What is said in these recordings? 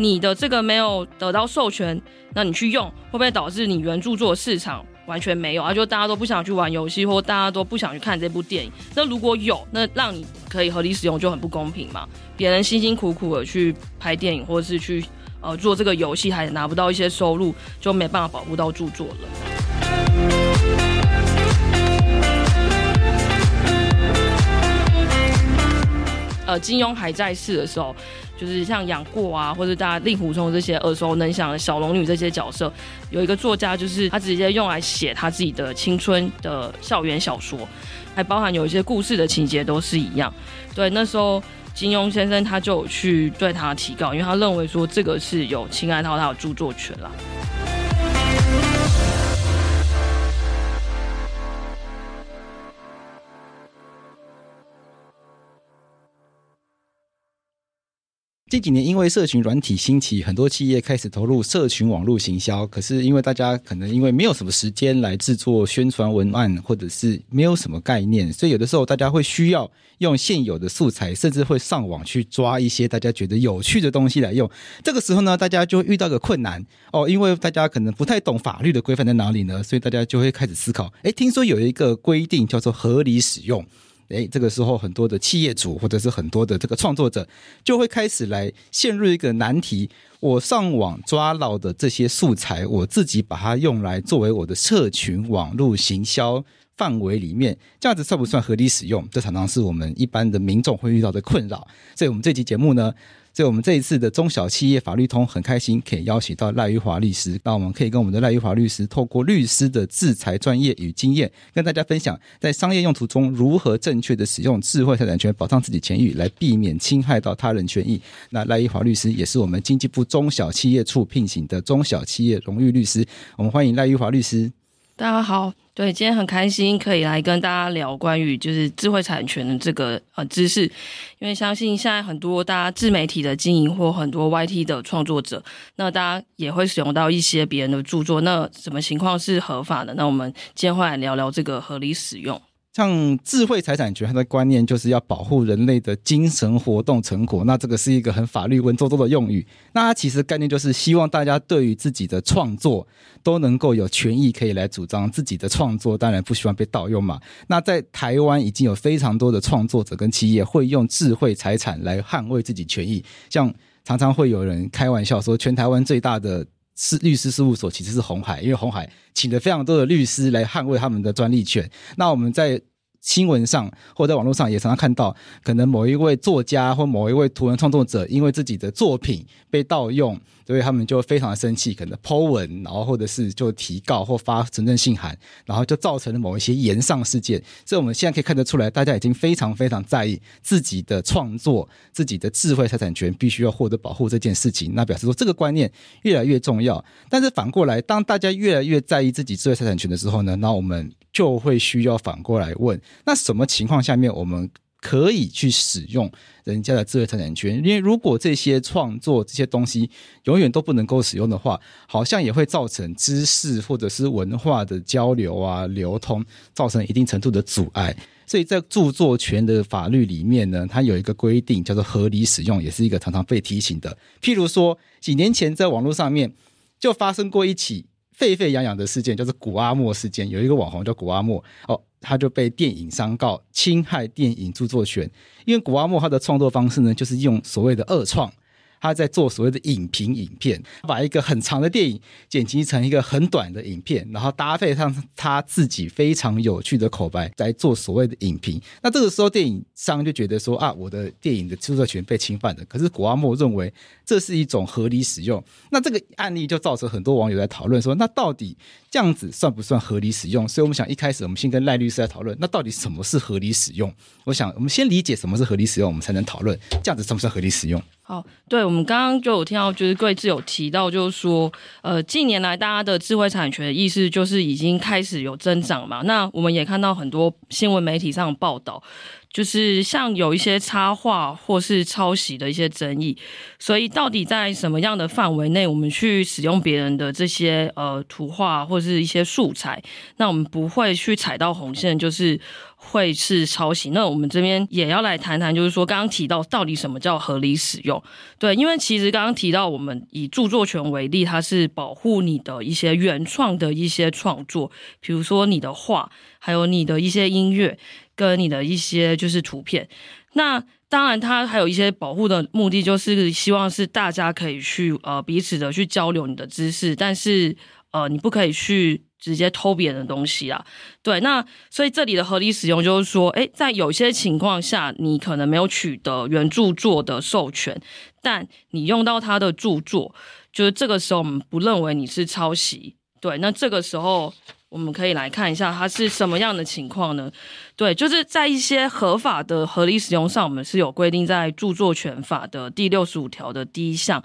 你的这个没有得到授权，那你去用会不会导致你原著作市场完全没有啊？就大家都不想去玩游戏，或大家都不想去看这部电影。那如果有，那让你可以合理使用就很不公平嘛？别人辛辛苦苦的去拍电影，或者是去呃做这个游戏，还拿不到一些收入，就没办法保护到著作了。呃，金庸还在世的时候，就是像杨过啊，或者大家令狐冲这些耳熟能详的小龙女这些角色，有一个作家就是他直接用来写他自己的青春的校园小说，还包含有一些故事的情节都是一样。对，那时候金庸先生他就去对他提告，因为他认为说这个是有侵害到他的著作权了。这几年，因为社群软体兴起，很多企业开始投入社群网络行销。可是，因为大家可能因为没有什么时间来制作宣传文案，或者是没有什么概念，所以有的时候大家会需要用现有的素材，甚至会上网去抓一些大家觉得有趣的东西来用。这个时候呢，大家就会遇到个困难哦，因为大家可能不太懂法律的规范在哪里呢，所以大家就会开始思考：诶，听说有一个规定叫做合理使用。哎，这个时候很多的企业主或者是很多的这个创作者就会开始来陷入一个难题：我上网抓到的这些素材，我自己把它用来作为我的社群网络行销范围里面，这样子算不算合理使用？这常常是我们一般的民众会遇到的困扰。所以，我们这期节目呢。所以，我们这一次的中小企业法律通很开心，可以邀请到赖玉华律师。那我们可以跟我们的赖玉华律师，透过律师的制裁专业与经验，跟大家分享在商业用途中如何正确的使用智慧财产权，保障自己权益，来避免侵害到他人权益。那赖玉华律师也是我们经济部中小企业处聘请的中小企业荣誉律师。我们欢迎赖玉华律师。大家好。对，今天很开心可以来跟大家聊关于就是智慧产权的这个呃知识，因为相信现在很多大家自媒体的经营或很多 YT 的创作者，那大家也会使用到一些别人的著作，那什么情况是合法的？那我们今天会来聊聊这个合理使用。像智慧财产权，它的观念就是要保护人类的精神活动成果。那这个是一个很法律文绉绉的用语。那它其实概念就是希望大家对于自己的创作都能够有权益，可以来主张自己的创作。当然不希望被盗用嘛。那在台湾已经有非常多的创作者跟企业会用智慧财产来捍卫自己权益。像常常会有人开玩笑说，全台湾最大的是律师事务所其实是红海，因为红海请了非常多的律师来捍卫他们的专利权。那我们在新闻上或在网络上也常常看到，可能某一位作家或某一位图文创作者因为自己的作品被盗用。所以他们就非常的生气，可能 Po 文，然后或者是就提告或发存证信函，然后就造成了某一些炎上事件。所以我们现在可以看得出来，大家已经非常非常在意自己的创作、自己的智慧财产权必须要获得保护这件事情。那表示说这个观念越来越重要。但是反过来，当大家越来越在意自己智慧财产权的时候呢，那我们就会需要反过来问：那什么情况下面我们可以去使用人家的智慧产权，因为如果这些创作这些东西永远都不能够使用的话，好像也会造成知识或者是文化的交流啊、流通，造成一定程度的阻碍。所以在著作权的法律里面呢，它有一个规定叫做合理使用，也是一个常常被提醒的。譬如说，几年前在网络上面就发生过一起沸沸扬扬的事件，叫做古阿莫事件，有一个网红叫古阿莫哦。他就被电影商告侵害电影著作权，因为古阿莫他的创作方式呢，就是用所谓的二创。他在做所谓的影评影片，把一个很长的电影剪辑成一个很短的影片，然后搭配上他自己非常有趣的口白来做所谓的影评。那这个时候，电影商就觉得说啊，我的电影的著作权被侵犯了。可是古阿莫认为这是一种合理使用。那这个案例就造成很多网友在讨论说，那到底这样子算不算合理使用？所以我们想一开始我们先跟赖律师来讨论，那到底什么是合理使用？我想我们先理解什么是合理使用，我们才能讨论这样子算不算合理使用。好，对，我们刚刚就有听到，就是贵志有提到，就是说，呃，近年来大家的智慧产权意识就是已经开始有增长嘛。那我们也看到很多新闻媒体上的报道，就是像有一些插画或是抄袭的一些争议。所以，到底在什么样的范围内，我们去使用别人的这些呃图画或是一些素材，那我们不会去踩到红线，就是会是抄袭。那我们这边也要来谈谈，就是说刚刚提到到底什么叫合理使用？对，因为其实刚刚提到，我们以著作权为例，它是保护你的一些原创的一些创作，比如说你的画，还有你的一些音乐，跟你的一些就是图片。那当然，它还有一些保护的目的，就是希望是大家可以去呃彼此的去交流你的知识，但是呃你不可以去。直接偷别人的东西啊，对，那所以这里的合理使用就是说，诶，在有些情况下，你可能没有取得原著作的授权，但你用到他的著作，就是这个时候我们不认为你是抄袭，对，那这个时候我们可以来看一下它是什么样的情况呢？对，就是在一些合法的合理使用上，我们是有规定在著作权法的第六十五条的第一项。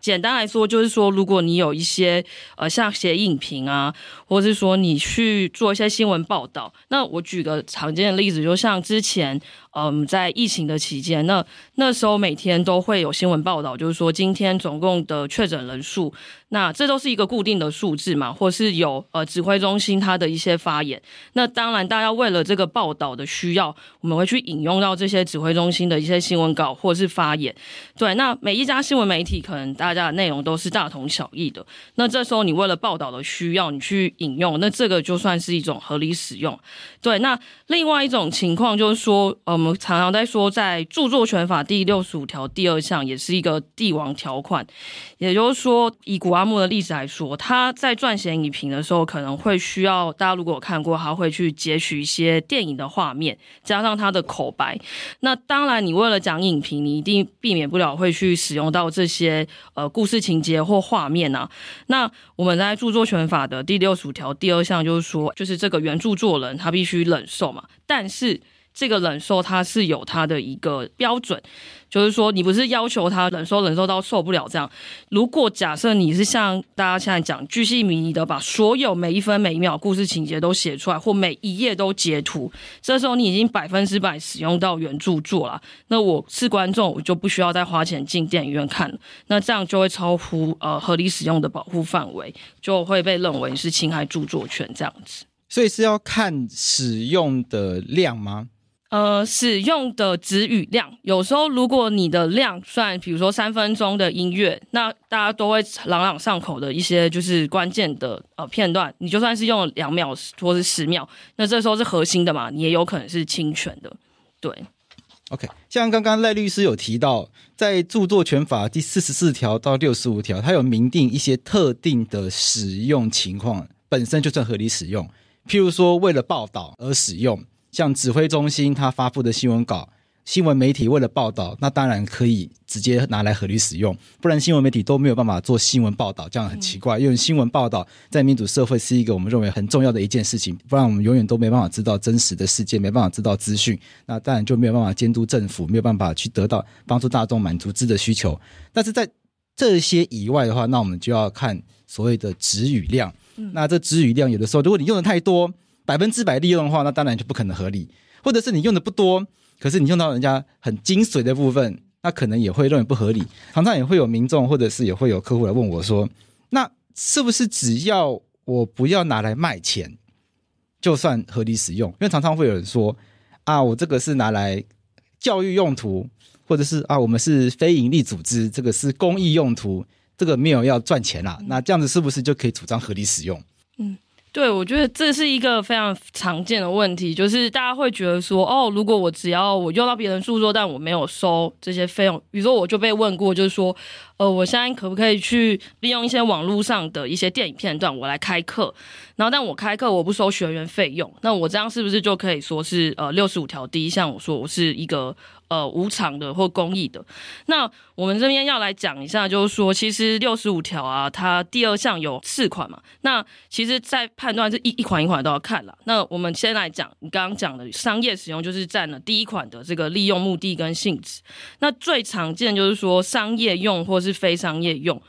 简单来说，就是说，如果你有一些呃，像写影评啊，或是说你去做一些新闻报道，那我举个常见的例子，就像之前嗯，在疫情的期间，那那时候每天都会有新闻报道，就是说今天总共的确诊人数，那这都是一个固定的数字嘛，或是有呃指挥中心它的一些发言。那当然，大家为了这个报道的需要，我们会去引用到这些指挥中心的一些新闻稿或是发言。对，那每一家新闻媒体可能大家的内容都是大同小异的。那这时候你为了报道的需要，你去引用，那这个就算是一种合理使用。对，那另外一种情况就是说，呃，我们常常在说，在著作权法第六十五条第二项也是一个帝王条款，也就是说，以古阿莫的例子来说，他在撰写影评的时候，可能会需要大家如果有看过，他会去截取一些电影的画面，加上他的口白。那当然，你为了讲影评，你一定避免不了会去使用到这些呃故事情节或画面啊。那我们在著作权法的第六十五条第二项就是说，就是这个原著作人他必须忍受嘛，但是。这个忍受它是有它的一个标准，就是说你不是要求他忍受忍受到受不了这样。如果假设你是像大家现在讲，巨细靡遗的把所有每一分每一秒故事情节都写出来，或每一页都截图，这时候你已经百分之百使用到原著作了。那我是观众，我就不需要再花钱进电影院看了。那这样就会超乎呃合理使用的保护范围，就会被认为是侵害著作权这样子。所以是要看使用的量吗？呃，使用的词语量，有时候如果你的量算，比如说三分钟的音乐，那大家都会朗朗上口的一些就是关键的呃片段，你就算是用了两秒或是十秒，那这时候是核心的嘛，你也有可能是侵权的。对，OK，像刚刚赖律师有提到，在著作权法第四十四条到六十五条，它有明定一些特定的使用情况，本身就算合理使用，譬如说为了报道而使用。像指挥中心他发布的新闻稿，新闻媒体为了报道，那当然可以直接拿来合理使用，不然新闻媒体都没有办法做新闻报道，这样很奇怪。因为新闻报道在民主社会是一个我们认为很重要的一件事情，不然我们永远都没办法知道真实的世界，没办法知道资讯，那当然就没有办法监督政府，没有办法去得到帮助大众满足知的需求。但是在这些以外的话，那我们就要看所谓的止语量。那这止语量有的时候，如果你用的太多。百分之百利用的话，那当然就不可能合理；或者是你用的不多，可是你用到人家很精髓的部分，那可能也会认为不合理。常常也会有民众，或者是也会有客户来问我说：“那是不是只要我不要拿来卖钱，就算合理使用？”因为常常会有人说：“啊，我这个是拿来教育用途，或者是啊，我们是非营利组织，这个是公益用途，这个没有要赚钱啦。”那这样子是不是就可以主张合理使用？嗯。对，我觉得这是一个非常常见的问题，就是大家会觉得说，哦，如果我只要我用到别人著作，但我没有收这些费用，比如说我就被问过，就是说，呃，我现在可不可以去利用一些网络上的一些电影片段，我来开课，然后但我开课我不收学员费用，那我这样是不是就可以说是呃六十五条第一项，我说我是一个。呃，无偿的或公益的，那我们这边要来讲一下，就是说，其实六十五条啊，它第二项有四款嘛。那其实，在判断是一一款一款都要看了。那我们先来讲，你刚刚讲的商业使用，就是占了第一款的这个利用目的跟性质。那最常见就是说商业用或是是非商业用。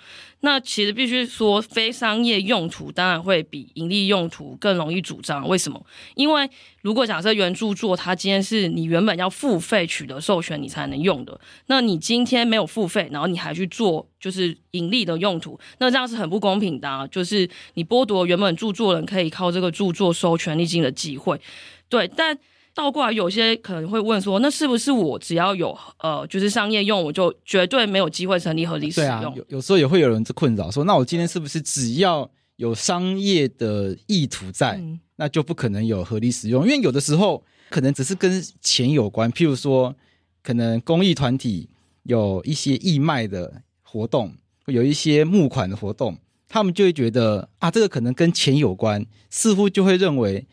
那其实必须说，非商业用途当然会比盈利用途更容易主张。为什么？因为如果假设原著作它今天是你原本要付费取得授权你才能用的，那你今天没有付费，然后你还去做就是盈利的用途，那这样是很不公平的啊，就是你剥夺原本著作人可以靠这个著作收权利金的机会。对，但倒过来，有些可能会问说，那是不是我只要有呃，就是商业用，我就绝对没有机会成立合理使用？有有时候也会有人这困扰说，那我今天是不是只要有商业的意图在，嗯、那就不可能有合理使用？因为有的时候可能只是跟钱有关，譬如说，可能公益团体有一些义卖的活动，有一些募款的活动，他们就会觉得啊，这个可能跟钱有关，似乎就会认为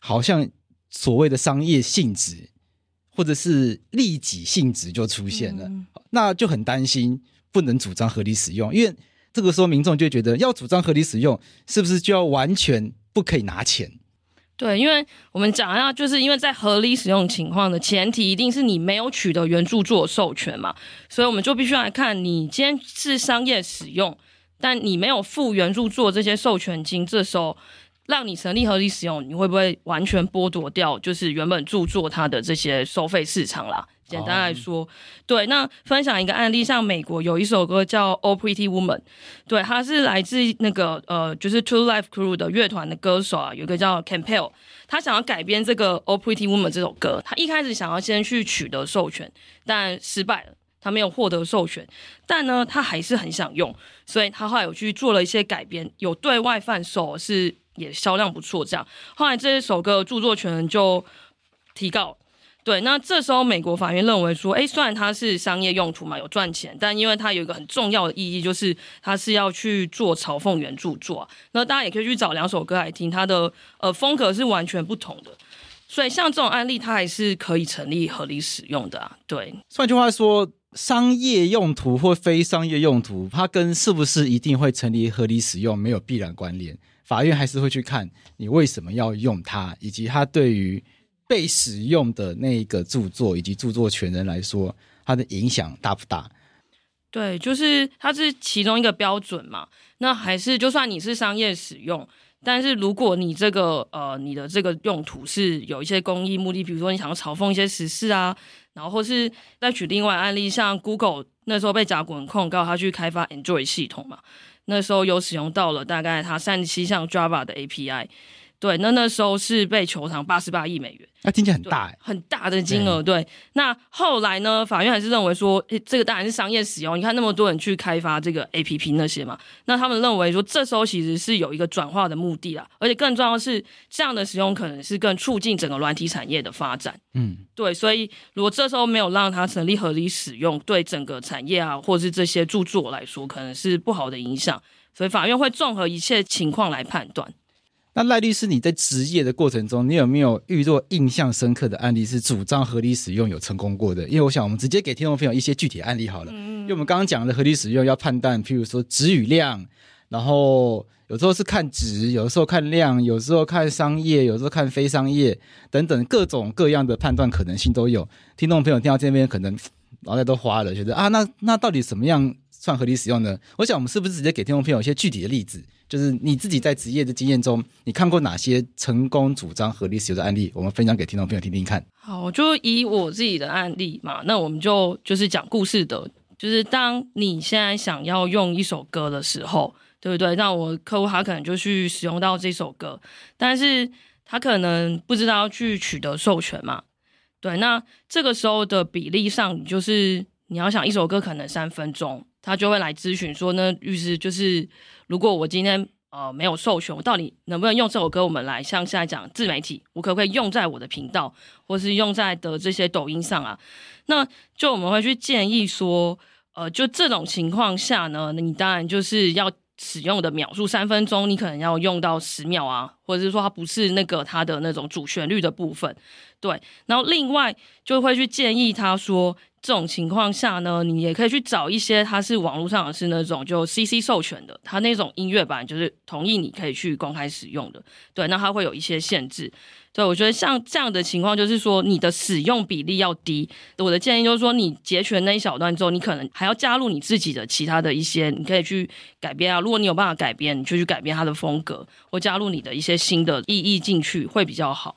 好像。所谓的商业性质，或者是利己性质就出现了，嗯、那就很担心不能主张合理使用，因为这个时候民众就觉得要主张合理使用，是不是就要完全不可以拿钱？对，因为我们讲一下，就是因为在合理使用情况的前提，一定是你没有取得原著作授权嘛，所以我们就必须来看你今天是商业使用，但你没有付原著作这些授权金，这时候。让你成立合理使用，你会不会完全剥夺掉就是原本著作它的这些收费市场啦？简单来说，oh. 对。那分享一个案例，像美国有一首歌叫《Oh Pretty Woman》，对，它是来自那个呃，就是 Two Life Crew 的乐团的歌手啊，有一个叫 Campbell，他想要改编这个《Oh Pretty Woman》这首歌，他一开始想要先去取得授权，但失败了，他没有获得授权，但呢，他还是很想用，所以他后来有去做了一些改编，有对外贩售是。也销量不错，这样后来这一首歌著作权就提告，对，那这时候美国法院认为说，哎，虽然它是商业用途嘛，有赚钱，但因为它有一个很重要的意义，就是它是要去做嘲讽原著作，那大家也可以去找两首歌来听，它的呃风格是完全不同的，所以像这种案例，它还是可以成立合理使用的啊，对。换句话说，商业用途或非商业用途，它跟是不是一定会成立合理使用没有必然关联。法院还是会去看你为什么要用它，以及它对于被使用的那一个著作以及著作权人来说，它的影响大不大？对，就是它是其中一个标准嘛。那还是就算你是商业使用，但是如果你这个呃你的这个用途是有一些公益目的，比如说你想要嘲讽一些时事啊，然后或是再举另外案例，像 Google 那时候被甲骨文控告，他去开发 Android 系统嘛。那时候有使用到了大概它三十七项 Java 的 API，对，那那时候是被求偿八十八亿美元。那听起来很大，很大的金额。对，那后来呢，法院还是认为说，诶，这个当然是商业使用。你看那么多人去开发这个 APP 那些嘛，那他们认为说，这时候其实是有一个转化的目的啦，而且更重要的是，这样的使用可能是更促进整个软体产业的发展。嗯，对，所以如果这时候没有让它成立合理使用，对整个产业啊，或是这些著作来说，可能是不好的影响。所以法院会综合一切情况来判断。那赖律师，你在执业的过程中，你有没有遇到印象深刻的案例是主张合理使用有成功过的？因为我想，我们直接给听众朋友一些具体案例好了。嗯，因为我们刚刚讲的合理使用要判断，譬如说值与量，然后有时候是看值，有时候看量，有时候看商业，有时候看非商业等等各种各样的判断可能性都有。听众朋友听到这边可能脑袋都花了，觉得啊，那那到底什么样算合理使用呢？我想，我们是不是直接给听众朋友一些具体的例子？就是你自己在职业的经验中，你看过哪些成功主张合理使用的案例？我们分享给听众朋友听听看。好，就以我自己的案例嘛，那我们就就是讲故事的。就是当你现在想要用一首歌的时候，对不对？那我客户他可能就去使用到这首歌，但是他可能不知道去取得授权嘛。对，那这个时候的比例上，你就是你要想一首歌可能三分钟，他就会来咨询说呢，律师就是。如果我今天呃没有授权，我到底能不能用这首歌？我们来像现在讲自媒体，我可不可以用在我的频道，或是用在的这些抖音上啊？那就我们会去建议说，呃，就这种情况下呢，你当然就是要使用的秒数三分钟，你可能要用到十秒啊，或者是说它不是那个它的那种主旋律的部分，对。然后另外就会去建议他说。这种情况下呢，你也可以去找一些，它是网络上是那种就 CC 授权的，它那种音乐版就是同意你可以去公开使用的。对，那它会有一些限制。对，我觉得像这样的情况，就是说你的使用比例要低。我的建议就是说，你截取那一小段之后，你可能还要加入你自己的其他的一些，你可以去改编啊。如果你有办法改编，你就去改编它的风格，或加入你的一些新的意义进去，会比较好。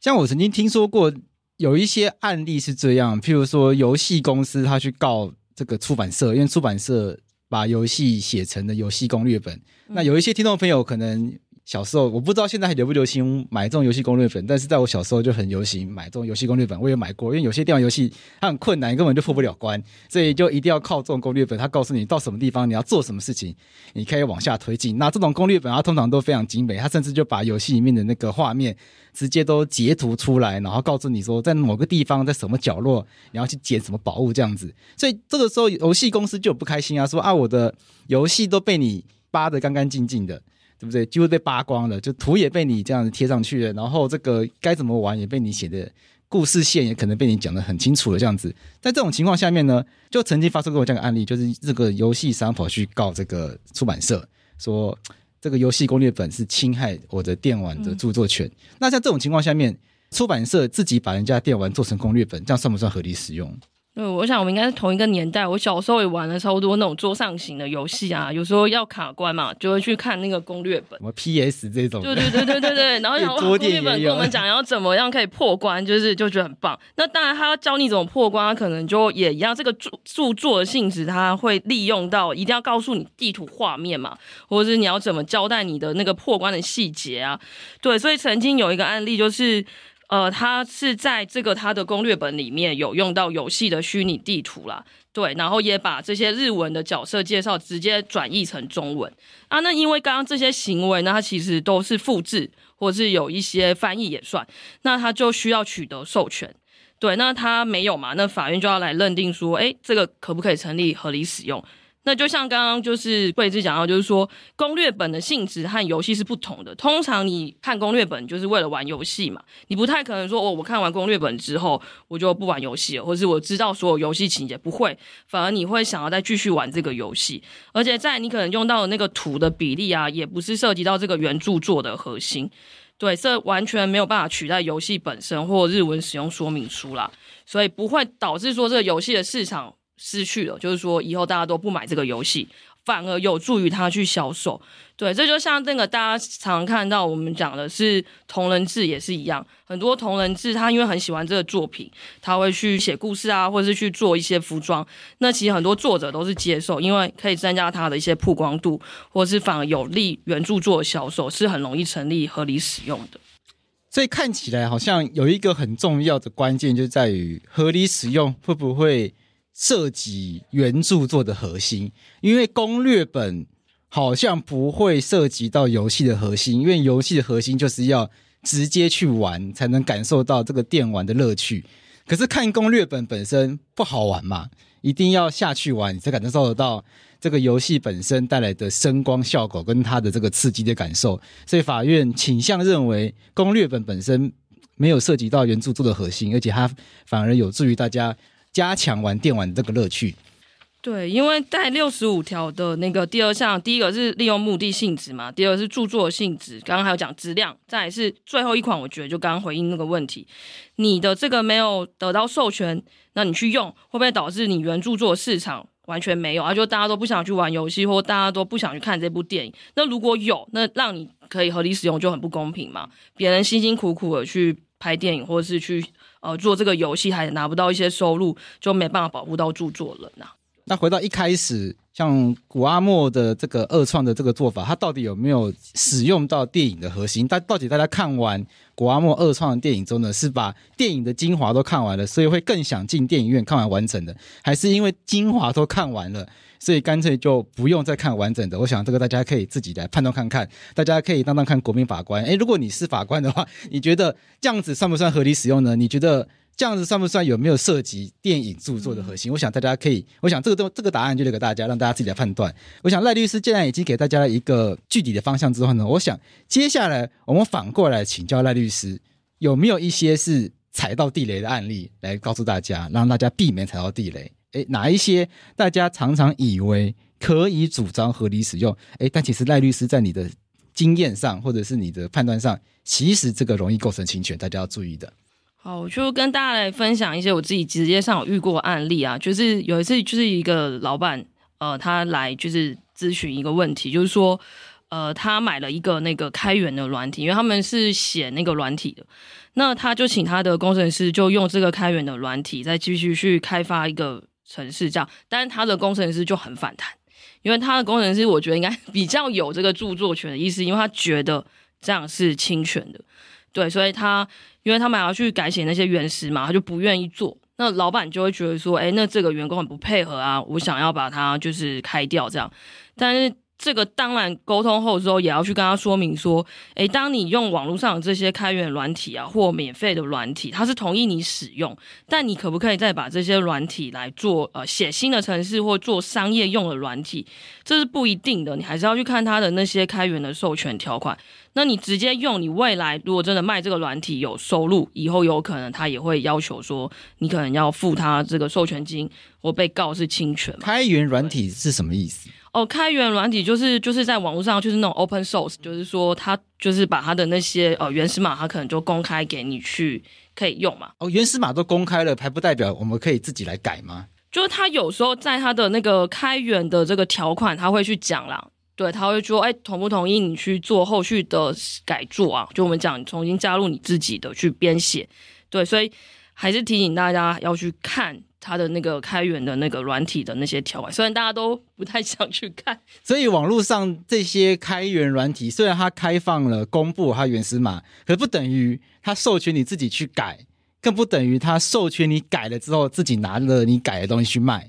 像我曾经听说过。有一些案例是这样，譬如说游戏公司他去告这个出版社，因为出版社把游戏写成了游戏攻略本。嗯、那有一些听众朋友可能小时候，我不知道现在还流不流行买这种游戏攻略本，但是在我小时候就很流行买这种游戏攻略本。我也买过，因为有些电玩游戏它很困难，根本就破不了关，所以就一定要靠这种攻略本。它告诉你到什么地方你要做什么事情，你可以往下推进。那这种攻略本它通常都非常精美，它甚至就把游戏里面的那个画面直接都截图出来，然后告诉你说在某个地方在什么角落你要去捡什么宝物这样子。所以这个时候游戏公司就不开心啊，说啊我的游戏都被你扒得干干净净的。对不对？几乎被扒光了，就图也被你这样子贴上去了，然后这个该怎么玩也被你写的，故事线也可能被你讲的很清楚了。这样子，在这种情况下面呢，就曾经发生过这样的案例，就是这个游戏商跑去告这个出版社，说这个游戏攻略本是侵害我的电玩的著作权。嗯、那在这种情况下面，出版社自己把人家电玩做成攻略本，这样算不算合理使用？对，我想我们应该是同一个年代。我小时候也玩了超多那种桌上型的游戏啊，有时候要卡关嘛，就会去看那个攻略本。什么 PS 这种？对对对对对对。然后有攻略本跟我们讲要怎么样可以破关，就是就觉得很棒。那当然他要教你怎么破关，他可能就也一样。这个著著作的性质，他会利用到一定要告诉你地图画面嘛，或者是你要怎么交代你的那个破关的细节啊。对，所以曾经有一个案例就是。呃，他是在这个他的攻略本里面有用到游戏的虚拟地图啦，对，然后也把这些日文的角色介绍直接转译成中文啊。那因为刚刚这些行为呢，它其实都是复制，或是有一些翻译也算，那他就需要取得授权，对，那他没有嘛，那法院就要来认定说，诶，这个可不可以成立合理使用？那就像刚刚就是桂枝讲到，就是说攻略本的性质和游戏是不同的。通常你看攻略本就是为了玩游戏嘛，你不太可能说哦，我看完攻略本之后我就不玩游戏了，或是我知道所有游戏情节，不会，反而你会想要再继续玩这个游戏。而且在你可能用到的那个图的比例啊，也不是涉及到这个原著作的核心，对，这完全没有办法取代游戏本身或日文使用说明书啦，所以不会导致说这个游戏的市场。失去了，就是说以后大家都不买这个游戏，反而有助于他去销售。对，这就像那个大家常看到我们讲的是同人志也是一样，很多同人志他因为很喜欢这个作品，他会去写故事啊，或者是去做一些服装。那其实很多作者都是接受，因为可以增加他的一些曝光度，或是反而有利原著作销售，是很容易成立合理使用的。所以看起来好像有一个很重要的关键，就在于合理使用会不会涉及原著作的核心，因为攻略本好像不会涉及到游戏的核心，因为游戏的核心就是要直接去玩，才能感受到这个电玩的乐趣。可是看攻略本本身不好玩嘛，一定要下去玩，你才感受得到这个游戏本身带来的声光效果跟它的这个刺激的感受。所以法院倾向认为，攻略本本身没有涉及到原著作的核心，而且它反而有助于大家。加强玩电玩这个乐趣，对，因为在六十五条的那个第二项，第一个是利用目的性质嘛，第二个是著作性质，刚刚还有讲质量，再是最后一款，我觉得就刚刚回应那个问题，你的这个没有得到授权，那你去用会不会导致你原著作市场完全没有啊？就大家都不想去玩游戏，或大家都不想去看这部电影，那如果有，那让你可以合理使用就很不公平嘛？别人辛辛苦苦的去拍电影，或者是去。呃，做这个游戏还拿不到一些收入，就没办法保护到著作人呐、那回到一开始，像古阿莫的这个二创的这个做法，它到底有没有使用到电影的核心？但到底大家看完古阿莫二创的电影中呢，是把电影的精华都看完了，所以会更想进电影院看完完整的，还是因为精华都看完了？所以干脆就不用再看完整的，我想这个大家可以自己来判断看看。大家可以当当看国民法官，诶，如果你是法官的话，你觉得这样子算不算合理使用呢？你觉得这样子算不算有没有涉及电影著作的核心？我想大家可以，我想这个都这个答案就留给大家，让大家自己来判断。我想赖律师既然已经给大家了一个具体的方向之后呢，我想接下来我们反过来请教赖律师，有没有一些是踩到地雷的案例来告诉大家，让大家避免踩到地雷。诶，哪一些大家常常以为可以主张合理使用？诶，但其实赖律师在你的经验上，或者是你的判断上，其实这个容易构成侵权，大家要注意的。好，我就跟大家来分享一些我自己直接上有遇过案例啊，就是有一次就是一个老板，呃，他来就是咨询一个问题，就是说，呃，他买了一个那个开源的软体，因为他们是写那个软体的，那他就请他的工程师就用这个开源的软体，再继续去开发一个。程式这样，但是他的工程师就很反弹，因为他的工程师我觉得应该 比较有这个著作权的意思，因为他觉得这样是侵权的，对，所以他因为他们要去改写那些原始嘛，他就不愿意做。那老板就会觉得说，哎，那这个员工很不配合啊，我想要把他就是开掉这样，但是。这个当然沟通后之后，也要去跟他说明说，诶，当你用网络上的这些开源软体啊，或免费的软体，它是同意你使用，但你可不可以再把这些软体来做呃写新的程式或做商业用的软体，这是不一定的，你还是要去看它的那些开源的授权条款。那你直接用，你未来如果真的卖这个软体有收入，以后有可能他也会要求说，你可能要付他这个授权金，或被告是侵权。开源软体是什么意思？哦，开源软体就是就是在网络上，就是那种 open source，就是说他就是把他的那些呃原始码，他可能就公开给你去可以用嘛。哦，原始码都公开了，还不代表我们可以自己来改吗？就是他有时候在他的那个开源的这个条款，他会去讲啦，对，他会说，哎，同不同意你去做后续的改作啊？就我们讲重新加入你自己的去编写，对，所以还是提醒大家要去看。它的那个开源的那个软体的那些条款，虽然大家都不太想去看，所以网络上这些开源软体，虽然它开放了公布它原始码，可不等于它授权你自己去改，更不等于它授权你改了之后自己拿了你改的东西去卖。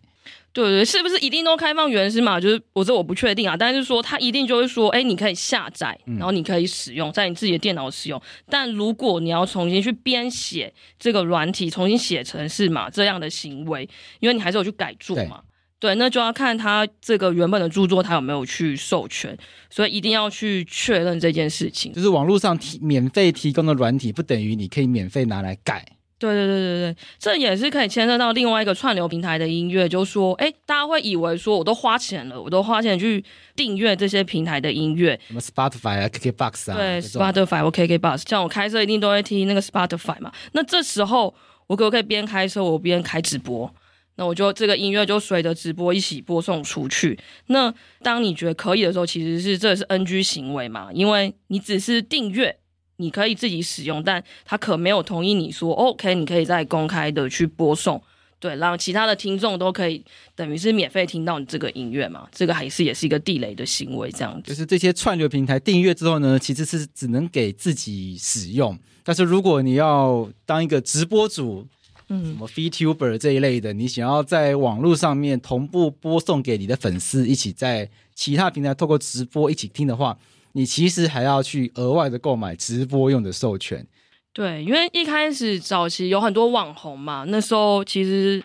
对对，是不是一定都开放原始码？就是我这我不确定啊，但是说他一定就会说，哎，你可以下载，然后你可以使用在你自己的电脑使用。但如果你要重新去编写这个软体，重新写程式码这样的行为，因为你还是有去改做嘛，对，对，那就要看他这个原本的著作他有没有去授权，所以一定要去确认这件事情。就是网络上提免费提供的软体，不等于你可以免费拿来改。对对对对对，这也是可以牵涉到另外一个串流平台的音乐，就是说，哎，大家会以为说，我都花钱了，我都花钱去订阅这些平台的音乐，什么 Spotify 啊、KKBox 啊，对，Spotify 或 KKBox，像我开车一定都会听那个 Spotify 嘛。那这时候我可不可以边开车我边开直播？那我就这个音乐就随着直播一起播送出去。那当你觉得可以的时候，其实是这是 NG 行为嘛，因为你只是订阅。你可以自己使用，但他可没有同意你说 OK，你可以再公开的去播送，对，让其他的听众都可以等于是免费听到你这个音乐嘛？这个还是也是一个地雷的行为，这样子。就是这些串流平台订阅之后呢，其实是只能给自己使用，但是如果你要当一个直播主，嗯，什么 VTuber 这一类的，你想要在网络上面同步播送给你的粉丝，一起在其他平台透过直播一起听的话。你其实还要去额外的购买直播用的授权，对，因为一开始早期有很多网红嘛，那时候其实，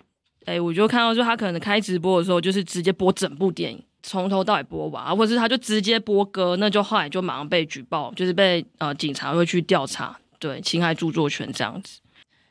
哎，我就看到，就他可能开直播的时候，就是直接播整部电影，从头到尾播完，或者是他就直接播歌，那就后来就马上被举报，就是被呃警察会去调查，对，侵害著作权这样子。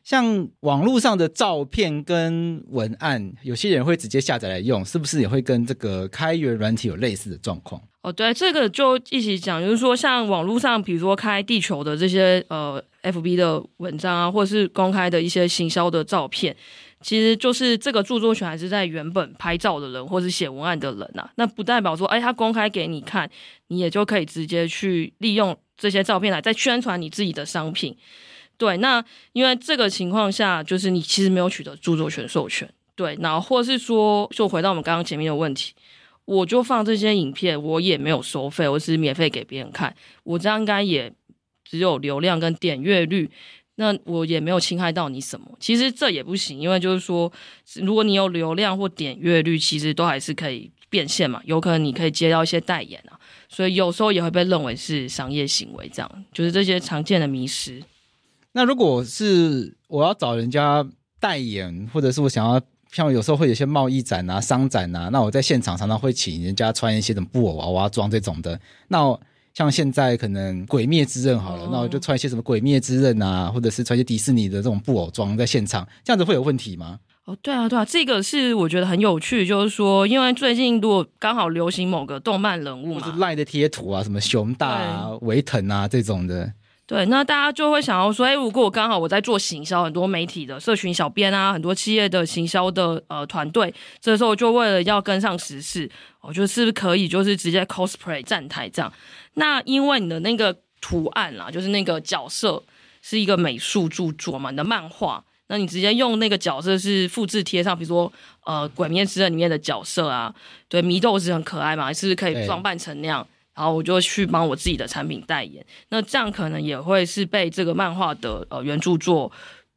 像网络上的照片跟文案，有些人会直接下载来用，是不是也会跟这个开源软体有类似的状况？哦，对，这个就一起讲，就是说，像网络上，比如说开地球的这些呃 FB 的文章啊，或者是公开的一些行销的照片，其实就是这个著作权还是在原本拍照的人或是写文案的人啊。那不代表说，哎，他公开给你看，你也就可以直接去利用这些照片来再宣传你自己的商品。对，那因为这个情况下，就是你其实没有取得著作权授权，对，然后或是说，就回到我们刚刚前面的问题，我就放这些影片，我也没有收费，我是免费给别人看，我这样应该也只有流量跟点阅率，那我也没有侵害到你什么。其实这也不行，因为就是说，如果你有流量或点阅率，其实都还是可以变现嘛，有可能你可以接到一些代言啊，所以有时候也会被认为是商业行为，这样就是这些常见的迷失。那如果是我要找人家代言，或者是我想要像有时候会有些贸易展啊、商展啊，那我在现场常常会请人家穿一些什么布偶娃娃装这种的。那像现在可能《鬼灭之刃》好了，哦、那我就穿一些什么《鬼灭之刃》啊，或者是穿一些迪士尼的这种布偶装在现场，这样子会有问题吗？哦，对啊，对啊，这个是我觉得很有趣，就是说，因为最近如果刚好流行某个动漫人物嘛，或是赖的贴图啊，什么熊大啊、维腾啊这种的。对，那大家就会想要说，哎，如果我刚好我在做行销，很多媒体的社群小编啊，很多企业的行销的呃团队，这时候就为了要跟上时事，我觉得是不是可以就是直接 cosplay 站台这样？那因为你的那个图案啦，就是那个角色是一个美术著作嘛，你的漫画，那你直接用那个角色是复制贴上，比如说呃《鬼灭之刃》里面的角色啊，对，祢豆子很可爱嘛，是可以装扮成那样，然后我就去帮我自己的产品代言。那这样可能也会是被这个漫画的呃原著作。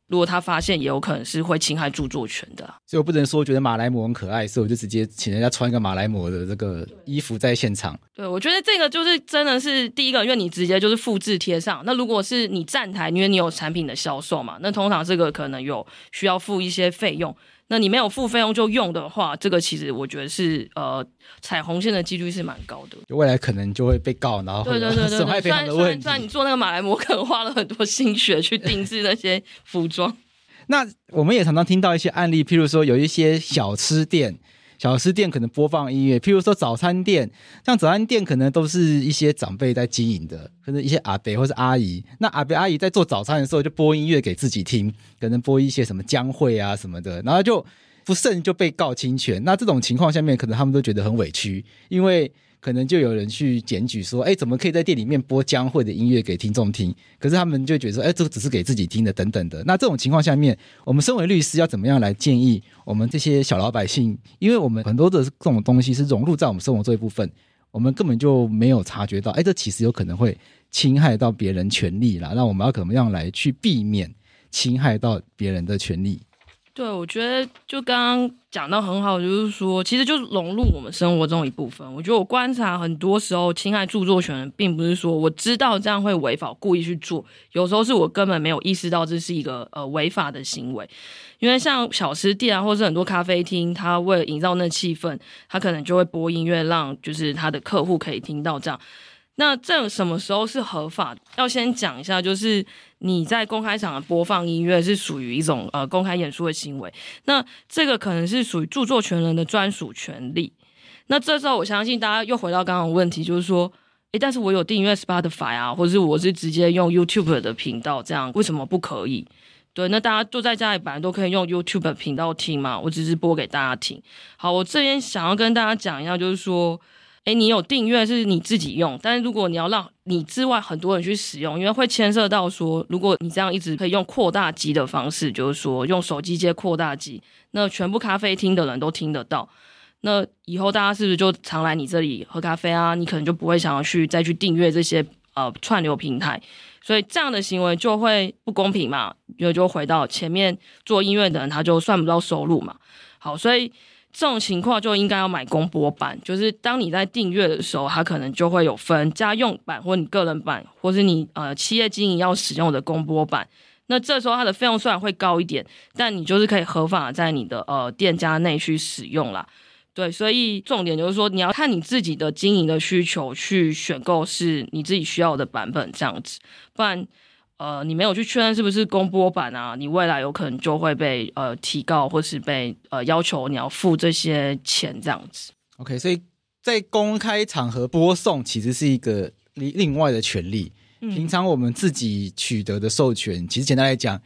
如果他发现，也有可能是会侵害著作权的，所以我不能说觉得马来貘很可爱，所以我就直接请人家穿一个马来貘的这个衣服在现场。对，我觉得这个就是真的是第一个，因为你直接就是复制贴上。那如果是你站台，因为你有产品的销售嘛，那通常这个可能有需要付一些费用。那你没有付费用就用的话，这个其实我觉得是呃踩红线的几率是蛮高的。未来可能就会被告，然后对对对对，损害赔偿的问题。虽然虽然你做那个马来模，可能花了很多心血去定制那些服装。那我们也常常听到一些案例，譬如说有一些小吃店，小吃店可能播放音乐，譬如说早餐店，像早餐店可能都是一些长辈在经营的，可能一些阿伯或是阿姨，那阿伯阿姨在做早餐的时候就播音乐给自己听，可能播一些什么江蕙啊什么的，然后就不慎就被告侵权。那这种情况下面，可能他们都觉得很委屈，因为。可能就有人去检举说，哎，怎么可以在店里面播江蕙的音乐给听众听？可是他们就觉得说，哎，这个只是给自己听的，等等的。那这种情况下面，我们身为律师要怎么样来建议我们这些小老百姓？因为我们很多的这种东西是融入在我们生活这一部分，我们根本就没有察觉到，哎，这其实有可能会侵害到别人权利啦。那我们要怎么样来去避免侵害到别人的权利？对，我觉得就刚刚讲到很好，就是说，其实就是融入我们生活中一部分。我觉得我观察很多时候侵害著作权，并不是说我知道这样会违法，故意去做。有时候是我根本没有意识到这是一个呃违法的行为。因为像小吃店啊，或是很多咖啡厅，他为了营造那气氛，他可能就会播音乐，让就是他的客户可以听到这样。那这什么时候是合法？要先讲一下，就是你在公开场合播放音乐是属于一种呃公开演出的行为。那这个可能是属于著作权人的专属权利。那这时候我相信大家又回到刚刚的问题，就是说，诶，但是我有订阅 Spotify 啊，或者是我是直接用 YouTube 的频道，这样为什么不可以？对，那大家都在家里本来都可以用 YouTube 频道听嘛，我只是播给大家听。好，我这边想要跟大家讲一下，就是说。诶，你有订阅是你自己用，但是如果你要让你之外很多人去使用，因为会牵涉到说，如果你这样一直可以用扩大机的方式，就是说用手机接扩大机，那全部咖啡厅的人都听得到，那以后大家是不是就常来你这里喝咖啡啊？你可能就不会想要去再去订阅这些呃串流平台，所以这样的行为就会不公平嘛，因为就回到前面做音乐的人他就算不到收入嘛。好，所以。这种情况就应该要买公播版，就是当你在订阅的时候，它可能就会有分家用版或你个人版，或是你呃企业经营要使用的公播版。那这时候它的费用虽然会高一点，但你就是可以合法在你的呃店家内去使用啦。对，所以重点就是说你要看你自己的经营的需求去选购是你自己需要的版本这样子，不然。呃，你没有去确认是不是公播版啊？你未来有可能就会被呃提告，或是被呃要求你要付这些钱这样子。OK，所以在公开场合播送其实是一个另另外的权利。嗯。平常我们自己取得的授权，其实简单来讲，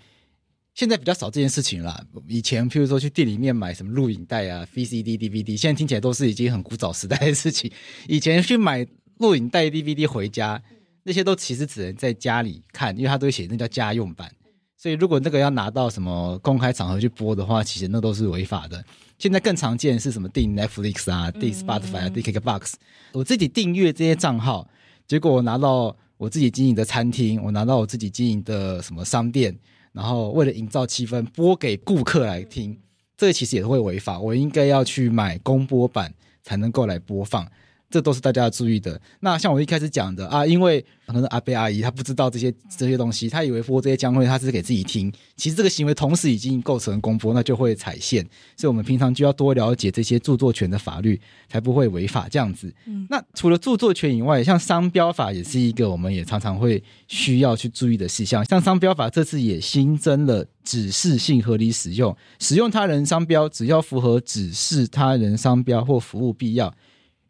现在比较少这件事情啦。以前譬如说去店里面买什么录影带啊、VCD、DVD，现在听起来都是已经很古早时代的事情。以前去买录影带、DVD 回家。那些都其实只能在家里看，因为他都会写那叫家用版，所以如果那个要拿到什么公开场合去播的话，其实那都是违法的。现在更常见是什么订 Netflix 啊、订 Spotify 啊、订 KKBOX，我自己订阅这些账号，结果我拿到我自己经营的餐厅，我拿到我自己经营的什么商店，然后为了营造气氛，播给顾客来听，这个其实也会违法。我应该要去买公播版才能够来播放。这都是大家要注意的。那像我一开始讲的啊，因为可能阿伯阿姨他不知道这些这些东西，他以为播这些江蕙他是给自己听，其实这个行为同时已经构成公播，那就会踩线。所以我们平常就要多了解这些著作权的法律，才不会违法这样子。嗯，那除了著作权以外，像商标法也是一个我们也常常会需要去注意的事项。像商标法这次也新增了指示性合理使用，使用他人商标，只要符合指示他人商标或服务必要。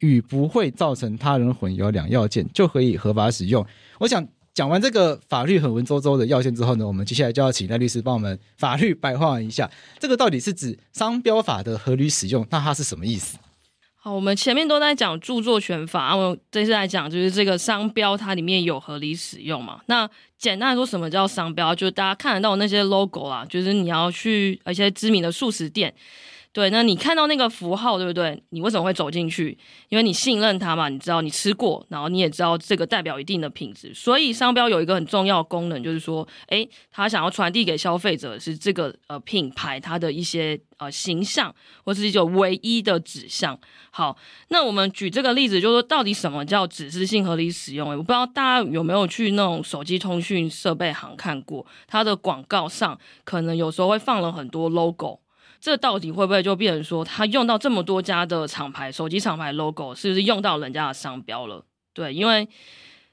与不会造成他人混淆两要件，就可以合法使用。我想讲完这个法律很文绉绉的要件之后呢，我们接下来就要请赖律师帮我们法律白话一下，这个到底是指商标法的合理使用，那它是什么意思？好，我们前面都在讲著作权法，我这次来讲就是这个商标，它里面有合理使用嘛？那简单来说，什么叫商标？就是大家看得到那些 logo 啦，就是你要去一些知名的素食店。对，那你看到那个符号，对不对？你为什么会走进去？因为你信任它嘛，你知道你吃过，然后你也知道这个代表一定的品质。所以商标有一个很重要功能，就是说，诶，他想要传递给消费者是这个呃品牌它的一些呃形象，或是一种唯一的指向。好，那我们举这个例子，就是说到底什么叫指示性合理使用？诶，我不知道大家有没有去那种手机通讯设备行看过，它的广告上可能有时候会放了很多 logo。这到底会不会就变成说，他用到这么多家的厂牌手机厂牌 logo，是不是用到人家的商标了？对，因为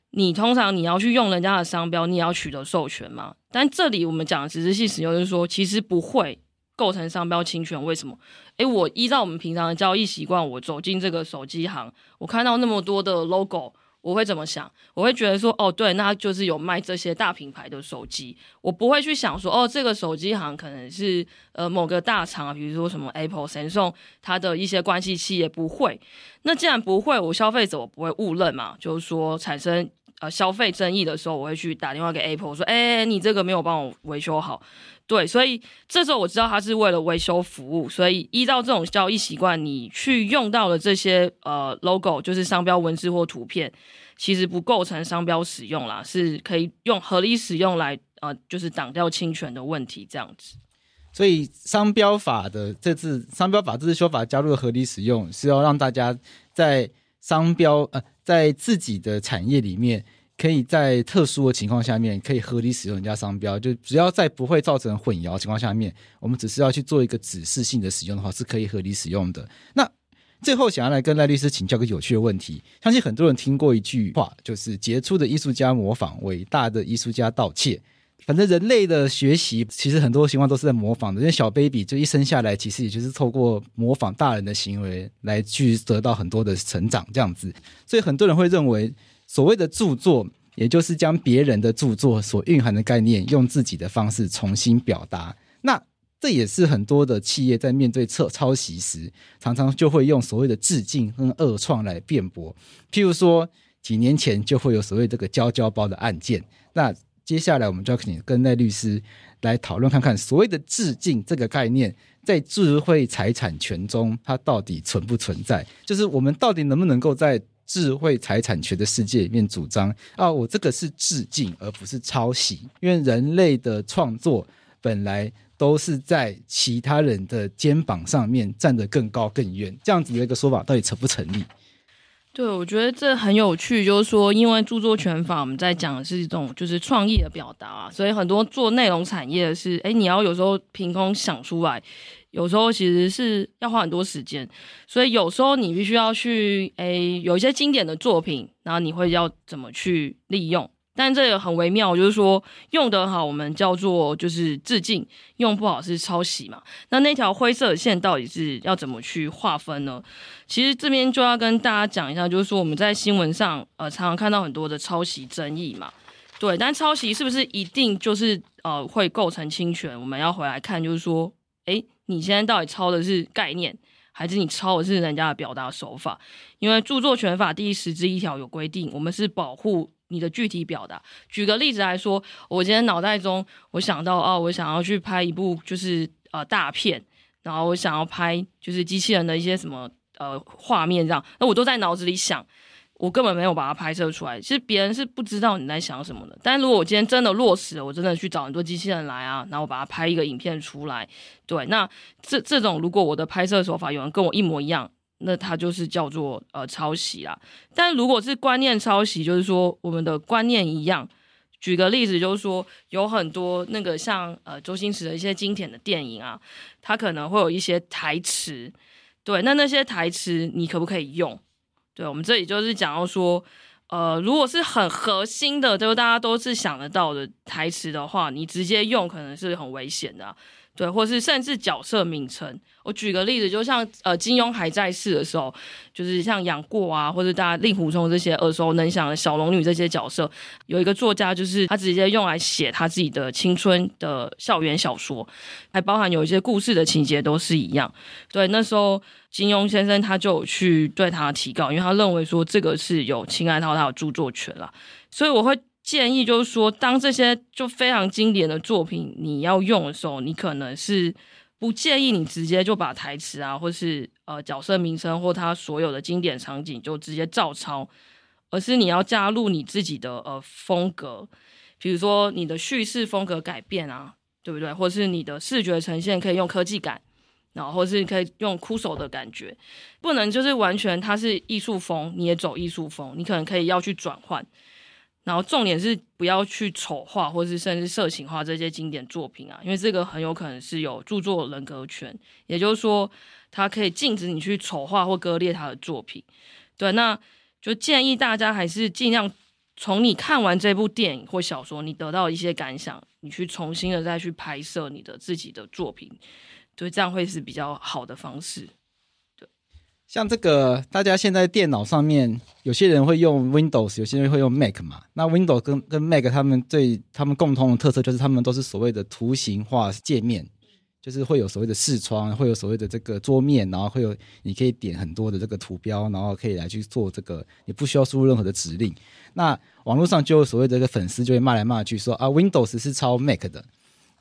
你通常你要去用人家的商标，你也要取得授权嘛。但这里我们讲的指示性使用，就是说其实不会构成商标侵权。为什么？诶，我依照我们平常的交易习惯，我走进这个手机行，我看到那么多的 logo。我会怎么想？我会觉得说，哦，对，那就是有卖这些大品牌的手机。我不会去想说，哦，这个手机行可能是呃某个大厂啊，比如说什么 Apple、Samsung，它的一些关系企业不会。那既然不会，我消费者我不会误认嘛，就是说产生呃消费争议的时候，我会去打电话给 Apple 说，哎，你这个没有帮我维修好。对，所以这时候我知道他是为了维修服务，所以依照这种交易习惯，你去用到了这些呃 logo，就是商标文字或图片，其实不构成商标使用啦，是可以用合理使用来呃，就是挡掉侵权的问题这样子。所以商标法的这次商标法这次修法加入了合理使用，是要让大家在商标呃在自己的产业里面。可以在特殊的情况下面，可以合理使用人家商标，就只要在不会造成混淆情况下面，我们只是要去做一个指示性的使用的话，是可以合理使用的。那最后想要来跟赖律师请教个有趣的问题，相信很多人听过一句话，就是杰出的艺术家模仿，伟大的艺术家盗窃。反正人类的学习其实很多情况都是在模仿的，因为小 baby 就一生下来，其实也就是透过模仿大人的行为来去得到很多的成长这样子，所以很多人会认为。所谓的著作，也就是将别人的著作所蕴含的概念，用自己的方式重新表达。那这也是很多的企业在面对抄抄袭时，常常就会用所谓的致敬跟恶创来辩驳。譬如说，几年前就会有所谓这个胶胶包的案件。那接下来我们就要跟跟赖律师来讨论看看，所谓的致敬这个概念，在智慧财产权中，它到底存不存在？就是我们到底能不能够在智慧财产权的世界里面主张啊，我这个是致敬，而不是抄袭，因为人类的创作本来都是在其他人的肩膀上面站得更高更远，这样子的一个说法到底成不成立？对，我觉得这很有趣，就是说，因为著作权法我们在讲的是一种就是创意的表达啊，所以很多做内容产业的是，哎，你要有时候凭空想出来。有时候其实是要花很多时间，所以有时候你必须要去诶，有一些经典的作品，然后你会要怎么去利用？但这个很微妙，就是说用得好，我们叫做就是致敬；用不好是抄袭嘛。那那条灰色线到底是要怎么去划分呢？其实这边就要跟大家讲一下，就是说我们在新闻上呃常常看到很多的抄袭争议嘛，对，但抄袭是不是一定就是呃会构成侵权？我们要回来看，就是说，诶。你现在到底抄的是概念，还是你抄的是人家的表达手法？因为著作权法第十之一条有规定，我们是保护你的具体表达。举个例子来说，我今天脑袋中我想到哦，我想要去拍一部就是呃大片，然后我想要拍就是机器人的一些什么呃画面这样，那我都在脑子里想。我根本没有把它拍摄出来，其实别人是不知道你在想什么的。但如果我今天真的落实了，我真的去找很多机器人来啊，然后把它拍一个影片出来，对，那这这种如果我的拍摄手法有人跟我一模一样，那它就是叫做呃抄袭啦。但如果是观念抄袭，就是说我们的观念一样。举个例子，就是说有很多那个像呃周星驰的一些经典的电影啊，它可能会有一些台词，对，那那些台词你可不可以用？对，我们这里就是讲到说，呃，如果是很核心的，就是大家都是想得到的台词的话，你直接用可能是很危险的。对，或是甚至角色名称，我举个例子，就像呃，金庸还在世的时候，就是像杨过啊，或者大家令狐冲这些耳熟能详的小龙女这些角色，有一个作家就是他直接用来写他自己的青春的校园小说，还包含有一些故事的情节都是一样。对，那时候金庸先生他就去对他提告，因为他认为说这个是有侵害到他的著作权了，所以我会。建议就是说，当这些就非常经典的作品你要用的时候，你可能是不建议你直接就把台词啊，或是呃角色名称或他所有的经典场景就直接照抄，而是你要加入你自己的呃风格，比如说你的叙事风格改变啊，对不对？或是你的视觉呈现可以用科技感，然后或是可以用酷手的感觉，不能就是完全它是艺术风，你也走艺术风，你可能可以要去转换。然后重点是不要去丑化，或是甚至色情化这些经典作品啊，因为这个很有可能是有著作人格权，也就是说，它可以禁止你去丑化或割裂他的作品。对，那就建议大家还是尽量从你看完这部电影或小说，你得到一些感想，你去重新的再去拍摄你的自己的作品，对，这样会是比较好的方式。像这个，大家现在电脑上面，有些人会用 Windows，有些人会用 Mac 嘛。那 Windows 跟跟 Mac 他们最他们共同的特色就是他们都是所谓的图形化界面，就是会有所谓的视窗，会有所谓的这个桌面，然后会有你可以点很多的这个图标，然后可以来去做这个，你不需要输入任何的指令。那网络上就有所谓的这个粉丝就会骂来骂去说啊，Windows 是抄 Mac 的。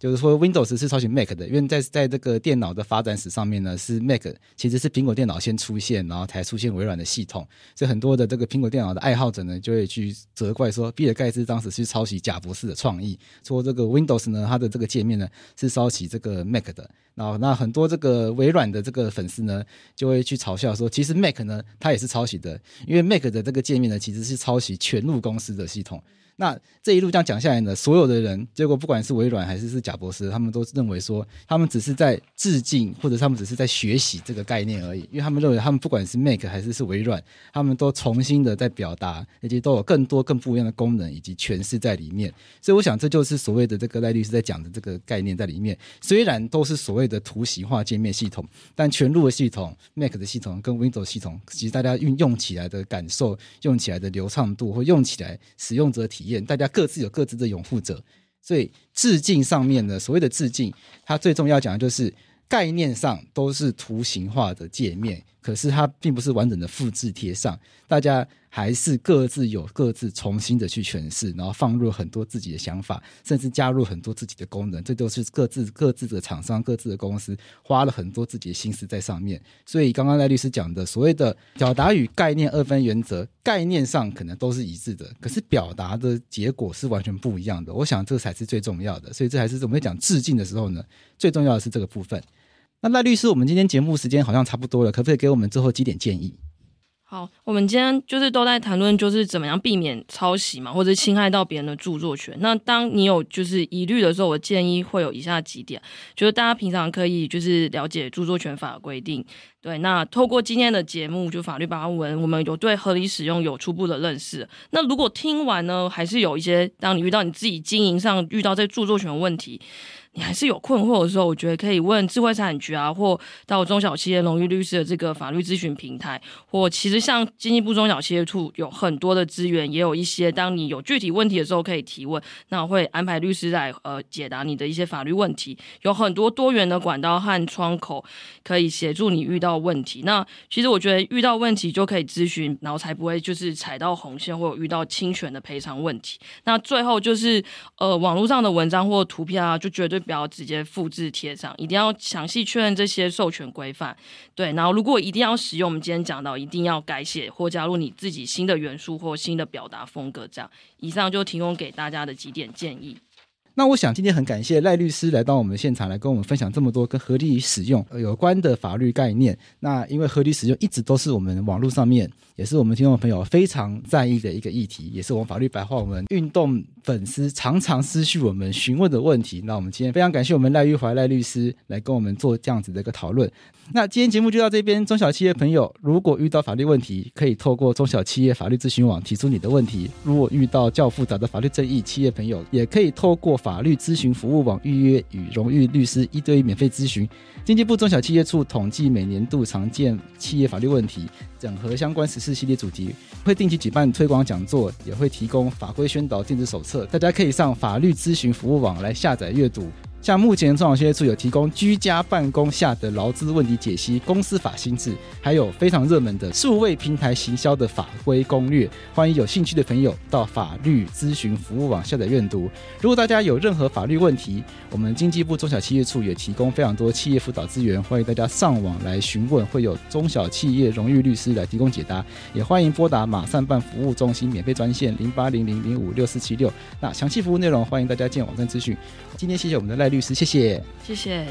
就是说，Windows 是抄袭 Mac 的，因为在在这个电脑的发展史上面呢，是 Mac 其实是苹果电脑先出现，然后才出现微软的系统，所以很多的这个苹果电脑的爱好者呢，就会去责怪说，比尔盖茨当时是抄袭贾博士的创意，说这个 Windows 呢，它的这个界面呢是抄袭这个 Mac 的，然后那很多这个微软的这个粉丝呢，就会去嘲笑说，其实 Mac 呢，它也是抄袭的，因为 Mac 的这个界面呢，其实是抄袭全路公司的系统。那这一路这样讲下来呢，所有的人，结果不管是微软还是是贾博士，他们都认为说，他们只是在致敬，或者他们只是在学习这个概念而已。因为他们认为，他们不管是 Mac 还是是微软，他们都重新的在表达，以及都有更多更不一样的功能以及诠释在里面。所以我想，这就是所谓的这个赖律师在讲的这个概念在里面。虽然都是所谓的图形化界面系统，但全路的系统、Mac 的系统跟 Windows 系统，其实大家运用起来的感受、用起来的流畅度或用起来使用者体验。大家各自有各自的拥护者，所以致敬上面呢，所谓的致敬，它最重要讲的就是概念上都是图形化的界面，可是它并不是完整的复制贴上，大家。还是各自有各自重新的去诠释，然后放入很多自己的想法，甚至加入很多自己的功能，这都是各自各自的厂商、各自的公司花了很多自己的心思在上面。所以刚刚赖律师讲的所谓的表达与概念二分原则，概念上可能都是一致的，可是表达的结果是完全不一样的。我想这才是最重要的，所以这还是我们在讲致敬的时候呢，最重要的是这个部分。那赖律师，我们今天节目时间好像差不多了，可不可以给我们最后几点建议？好，我们今天就是都在谈论，就是怎么样避免抄袭嘛，或者侵害到别人的著作权。那当你有就是疑虑的时候，我建议会有以下几点，就是大家平常可以就是了解著作权法的规定。对，那透过今天的节目，就法律八文，我们有对合理使用有初步的认识。那如果听完呢，还是有一些，当你遇到你自己经营上遇到这著作权问题。你还是有困惑的时候，我觉得可以问智慧财产局啊，或到中小企业荣誉律师的这个法律咨询平台，或其实像经济部中小企业处有很多的资源，也有一些当你有具体问题的时候可以提问，那我会安排律师来呃解答你的一些法律问题，有很多多元的管道和窗口可以协助你遇到问题。那其实我觉得遇到问题就可以咨询，然后才不会就是踩到红线或有遇到侵权的赔偿问题。那最后就是呃网络上的文章或图片啊，就绝对。不要直接复制贴上，一定要详细确认这些授权规范。对，然后如果一定要使用，我们今天讲到一定要改写或加入你自己新的元素或新的表达风格。这样，以上就提供给大家的几点建议。那我想今天很感谢赖律师来到我们现场来跟我们分享这么多跟合理使用有关的法律概念。那因为合理使用一直都是我们网络上面也是我们听众朋友非常在意的一个议题，也是我们法律白话文运动粉丝常常私讯我们询问的问题。那我们今天非常感谢我们赖玉怀赖律师来跟我们做这样子的一个讨论。那今天节目就到这边，中小企业朋友如果遇到法律问题，可以透过中小企业法律咨询网提出你的问题。如果遇到较复杂的法律争议，企业朋友也可以透过法律咨询服务网预约与荣誉律师一对一免费咨询。经济部中小企业处统计每年度常见企业法律问题，整合相关时系列主题，会定期举办推广讲座，也会提供法规宣导电子手册，大家可以上法律咨询服务网来下载阅读。像目前中小企业处有提供居家办公下的劳资问题解析、公司法新制，还有非常热门的数位平台行销的法规攻略。欢迎有兴趣的朋友到法律咨询服务网下载阅读。如果大家有任何法律问题，我们经济部中小企业处也提供非常多企业辅导资源，欢迎大家上网来询问，会有中小企业荣誉律师来提供解答。也欢迎拨打马上办服务中心免费专线零八零零零五六四七六。那详细服务内容欢迎大家见网站资讯。今天谢谢我们的赖律师，谢谢，谢谢。